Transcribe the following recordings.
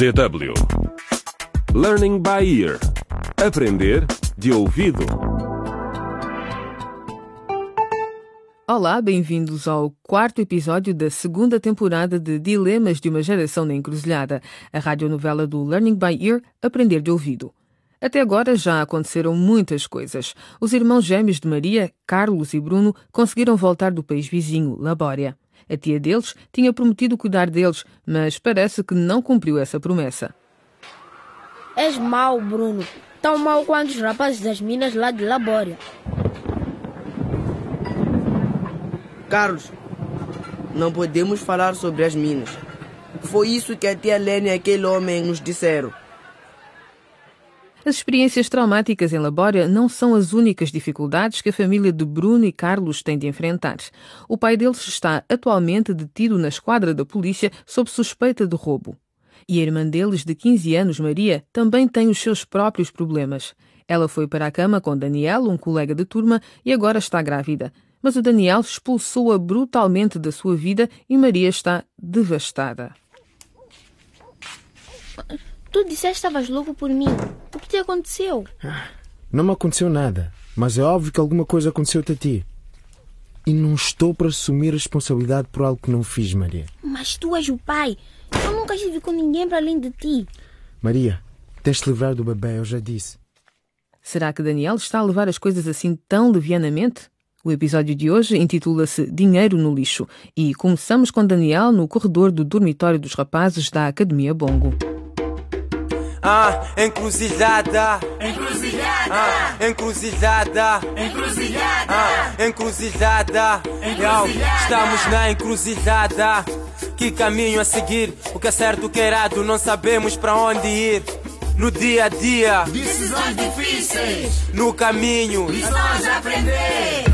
DW Learning by Ear Aprender de ouvido Olá, bem-vindos ao quarto episódio da segunda temporada de Dilemas de uma Geração na Encruzilhada, a radionovela do Learning by Ear Aprender de Ouvido. Até agora já aconteceram muitas coisas. Os irmãos gêmeos de Maria, Carlos e Bruno, conseguiram voltar do país vizinho, Labória. A tia deles tinha prometido cuidar deles, mas parece que não cumpriu essa promessa. És mau, Bruno. Tão mau quanto os rapazes das minas lá de Labória. Carlos, não podemos falar sobre as minas. Foi isso que a tia Lene e aquele homem nos disseram. As experiências traumáticas em Labória não são as únicas dificuldades que a família de Bruno e Carlos tem de enfrentar. O pai deles está atualmente detido na esquadra da polícia sob suspeita de roubo. E a irmã deles, de 15 anos, Maria, também tem os seus próprios problemas. Ela foi para a cama com Daniel, um colega de turma, e agora está grávida. Mas o Daniel expulsou-a brutalmente da sua vida e Maria está devastada. Tu disseste que estavas louco por mim. Te aconteceu? Não me aconteceu nada, mas é óbvio que alguma coisa aconteceu-te a ti. E não estou para assumir responsabilidade por algo que não fiz, Maria. Mas tu és o pai. Eu nunca estive com ninguém para além de ti. Maria, tens de livrar do bebê, eu já disse. Será que Daniel está a levar as coisas assim tão levianamente? O episódio de hoje intitula-se Dinheiro no Lixo e começamos com Daniel no corredor do dormitório dos rapazes da Academia Bongo. Ah, encruzilhada. Encruzilhada. Ah, encruzilhada. Encruzilhada. Ah, encruzilhada. Yo, estamos na encruzilhada. Que caminho a seguir? O que é certo, o que é errado? Não sabemos para onde ir. No dia a dia, Decisões difíceis. no caminho. Lições a aprender.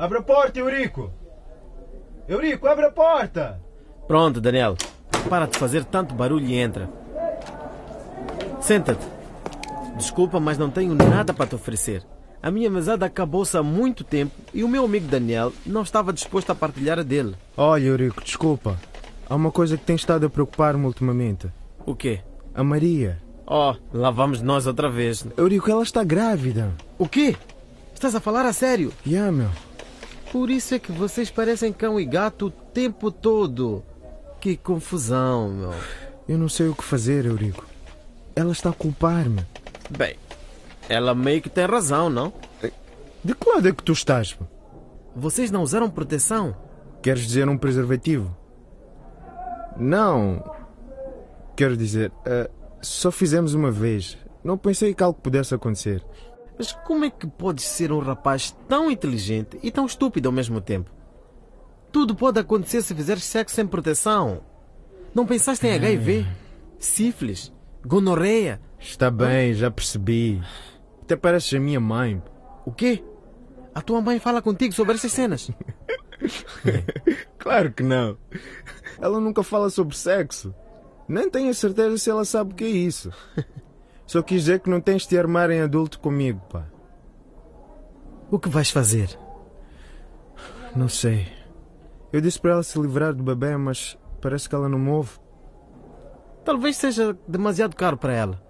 Abre a porta, Eurico! Eurico, abre a porta! Pronto, Daniel. Para de fazer tanto barulho e entra. Senta-te. Desculpa, mas não tenho nada para te oferecer. A minha mesada acabou-se há muito tempo e o meu amigo Daniel não estava disposto a partilhar a dele. Olha, Eurico, desculpa. Há uma coisa que tem estado a preocupar-me ultimamente. O quê? A Maria. Oh, lá vamos nós outra vez. Eurico, ela está grávida. O quê? Estás a falar a sério? Yeah, meu. Por isso é que vocês parecem cão e gato o tempo todo. Que confusão, meu. Eu não sei o que fazer, Eurico. Ela está a culpar-me. Bem, ela meio que tem razão, não? De que lado é que tu estás? pô? Vocês não usaram proteção? Queres dizer um preservativo? Não. Quero dizer, eh, só fizemos uma vez. Não pensei que algo pudesse acontecer. Mas como é que podes ser um rapaz tão inteligente e tão estúpido ao mesmo tempo? Tudo pode acontecer se fizeres sexo sem proteção. Não pensaste em HIV? Sífilis? Gonorreia? Está bem, já percebi. Até pareces a minha mãe. O quê? A tua mãe fala contigo sobre essas cenas? Claro que não. Ela nunca fala sobre sexo. Nem tenho a certeza se ela sabe o que é isso. Só quis dizer que não tens de te armar em adulto comigo, pá. O que vais fazer? Não sei. Eu disse para ela se livrar do bebê, mas parece que ela não me ouve. Talvez seja demasiado caro para ela.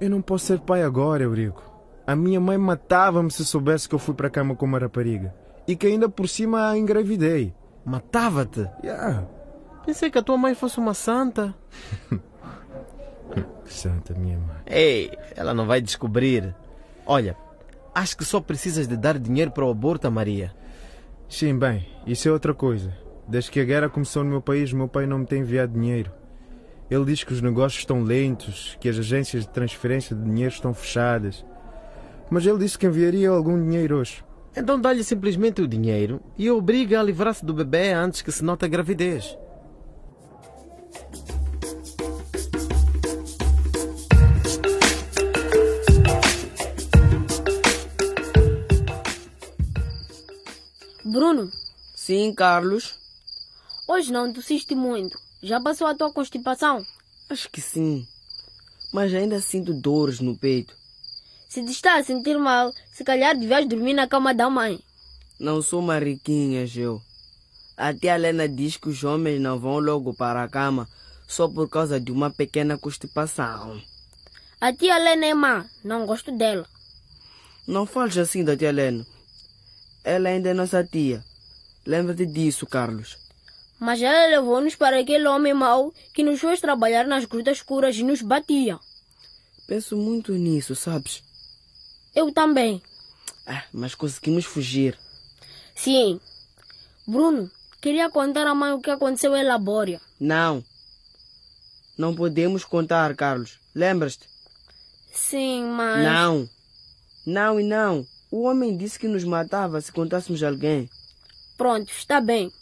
Eu não posso ser pai agora, Eurico. A minha mãe matava-me se soubesse que eu fui para a cama com uma rapariga. E que ainda por cima a engravidei. Matava-te? Yeah. Pensei que a tua mãe fosse uma santa. Santa minha mãe. Ei, ela não vai descobrir. Olha, acho que só precisas de dar dinheiro para o aborto Maria. Sim, bem, isso é outra coisa. Desde que a guerra começou no meu país, meu pai não me tem enviado dinheiro. Ele diz que os negócios estão lentos, que as agências de transferência de dinheiro estão fechadas. Mas ele disse que enviaria algum dinheiro hoje. Então dá-lhe simplesmente o dinheiro e obriga a livrar-se do bebê antes que se note a gravidez. Bruno, Sim, Carlos. hoje não tossiste muito. Já passou a tua constipação? Acho que sim. Mas ainda sinto dores no peito. Se te está a sentir mal, se calhar devias dormir na cama da mãe. Não sou mariquinha, Geu. A tia Helena diz que os homens não vão logo para a cama só por causa de uma pequena constipação. A tia Helena é má, não gosto dela. Não fales assim da tia Helena. Ela ainda é nossa tia. Lembra-te disso, Carlos. Mas ela levou-nos para aquele homem mau que nos fez trabalhar nas grutas escuras e nos batia. Penso muito nisso, sabes? Eu também. Ah, mas conseguimos fugir. Sim. Bruno, queria contar à mãe o que aconteceu em Labória. Não. Não podemos contar, Carlos. Lembras-te? Sim, mas. Não. Não e não. O homem disse que nos matava se contássemos alguém. Pronto, está bem.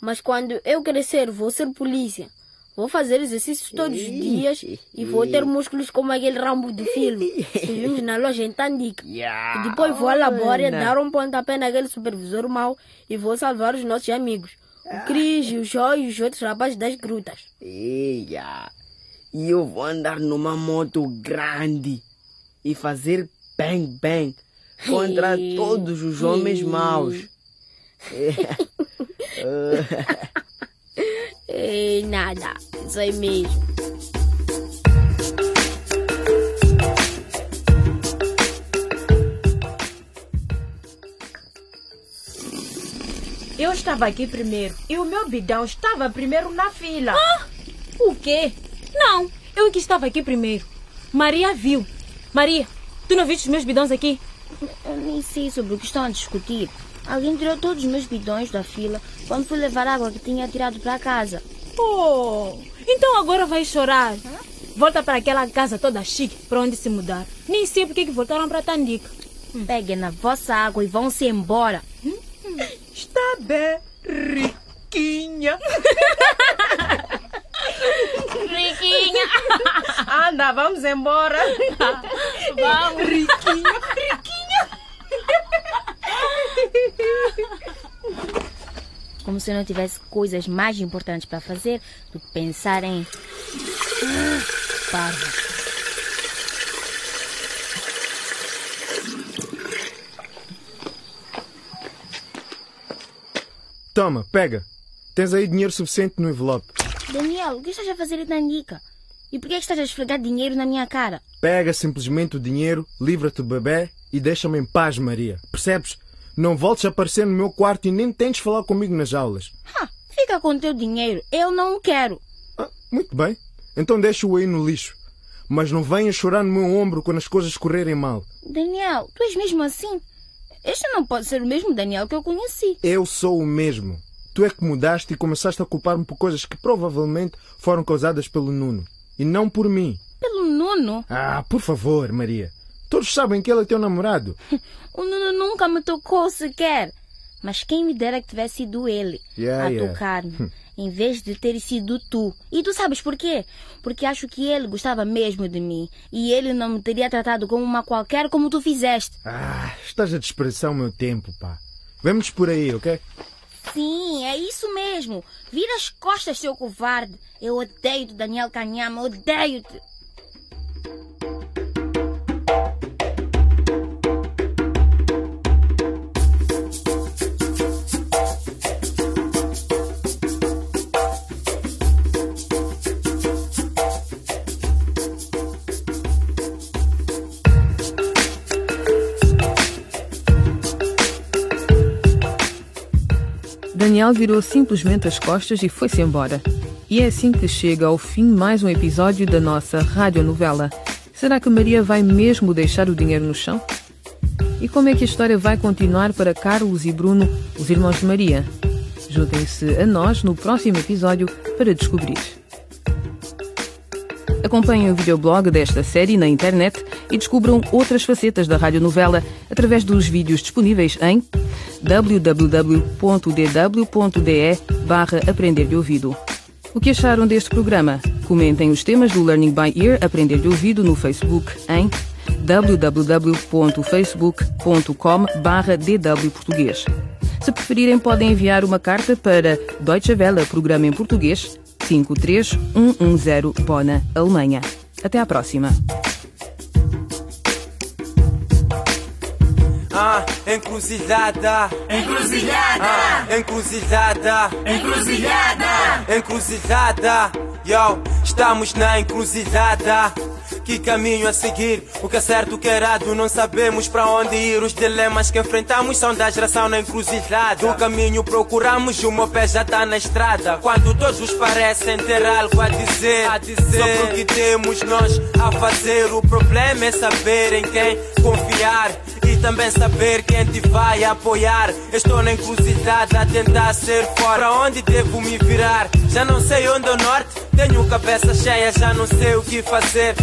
Mas quando eu crescer, vou ser polícia. Vou fazer exercícios todos os dias e vou ter músculos como aquele Rambo do filme que vimos na loja em Tandica. E depois vou à Labória dar um pontapé naquele supervisor mau e vou salvar os nossos amigos. O Cris, o Jó e os outros rapazes das grutas. Eia. E eu vou andar numa moto grande e fazer bang bang contra todos os homens maus. Ei, nada. Isso aí mesmo. Eu estava aqui primeiro e o meu bidão estava primeiro na fila. Ah, o quê? Não, eu que estava aqui primeiro. Maria viu. Maria, tu não viste os meus bidões aqui? Nem sei sobre o que estão a discutir. Alguém tirou todos os meus bidões da fila quando fui levar água que tinha tirado para casa. Oh, então agora vai chorar. Volta para aquela casa toda chique para onde se mudar. Nem sei porque que voltaram para Tandica. Hum. Peguem na vossa água e vão-se embora. Hum? Está bem, riquinha. riquinha. Anda, vamos embora. vamos, riquinha. Como se eu não tivesse coisas mais importantes para fazer do que pensar em. Parvo. Toma, pega. Tens aí dinheiro suficiente no envelope. Daniel, o que estás a fazer em Tandica? E por que estás a esfregar dinheiro na minha cara? Pega simplesmente o dinheiro, livra-te do bebê e deixa-me em paz, Maria. Percebes? Não voltes a aparecer no meu quarto e nem tentes falar comigo nas aulas. Ah, fica com o teu dinheiro. Eu não o quero. Ah, muito bem. Então deixa-o aí no lixo. Mas não venhas chorar no meu ombro quando as coisas correrem mal. Daniel, tu és mesmo assim? Este não pode ser o mesmo Daniel que eu conheci. Eu sou o mesmo. Tu é que mudaste e começaste a culpar-me por coisas que provavelmente foram causadas pelo Nuno. E não por mim. Pelo Nuno? Ah, por favor, Maria. Todos sabem que ele é teu namorado. o Nuno nunca me tocou sequer. Mas quem me dera que tivesse sido ele yeah, a yeah. tocar-me, em vez de ter sido tu. E tu sabes por quê? Porque acho que ele gostava mesmo de mim e ele não me teria tratado como uma qualquer como tu fizeste. Ah, estás a desprezar o meu tempo, pá. Vamos por aí, ok? Sim, é isso mesmo. Vira as costas, seu covarde. Eu odeio-te, Daniel Canhama, odeio-te. Daniel virou simplesmente as costas e foi-se embora. E é assim que chega ao fim mais um episódio da nossa radionovela. Será que Maria vai mesmo deixar o dinheiro no chão? E como é que a história vai continuar para Carlos e Bruno, os irmãos de Maria? Juntem-se a nós no próximo episódio para descobrir. Acompanhem o videoblog desta série na internet e descubram outras facetas da radionovela através dos vídeos disponíveis em www.dw.de barra Aprender de Ouvido. O que acharam deste programa? Comentem os temas do Learning by Ear Aprender de Ouvido no Facebook em www.facebook.com barra DW Português. Se preferirem, podem enviar uma carta para Deutsche Welle Programa em Português, 53110 Bona, Alemanha. Até à próxima. Encruzilhada. Encruzilhada. Ah, encruzilhada. Encruzilhada. Encruzilhada. Yo, estamos na encruzilhada. Que caminho a seguir? O que é certo, o que é errado? Não sabemos para onde ir. Os dilemas que enfrentamos são da geração na encruzilhada. O caminho procuramos, o meu pé já tá na estrada. Quando todos parecem ter algo a dizer, a dizer. sobre o que temos nós a fazer. O problema é saber em quem confiar e também saber quem te vai apoiar. Estou na encruzilhada a tentar ser fora. Onde devo me virar? Já não sei onde é o norte. Tenho cabeça cheia, já não sei o que fazer.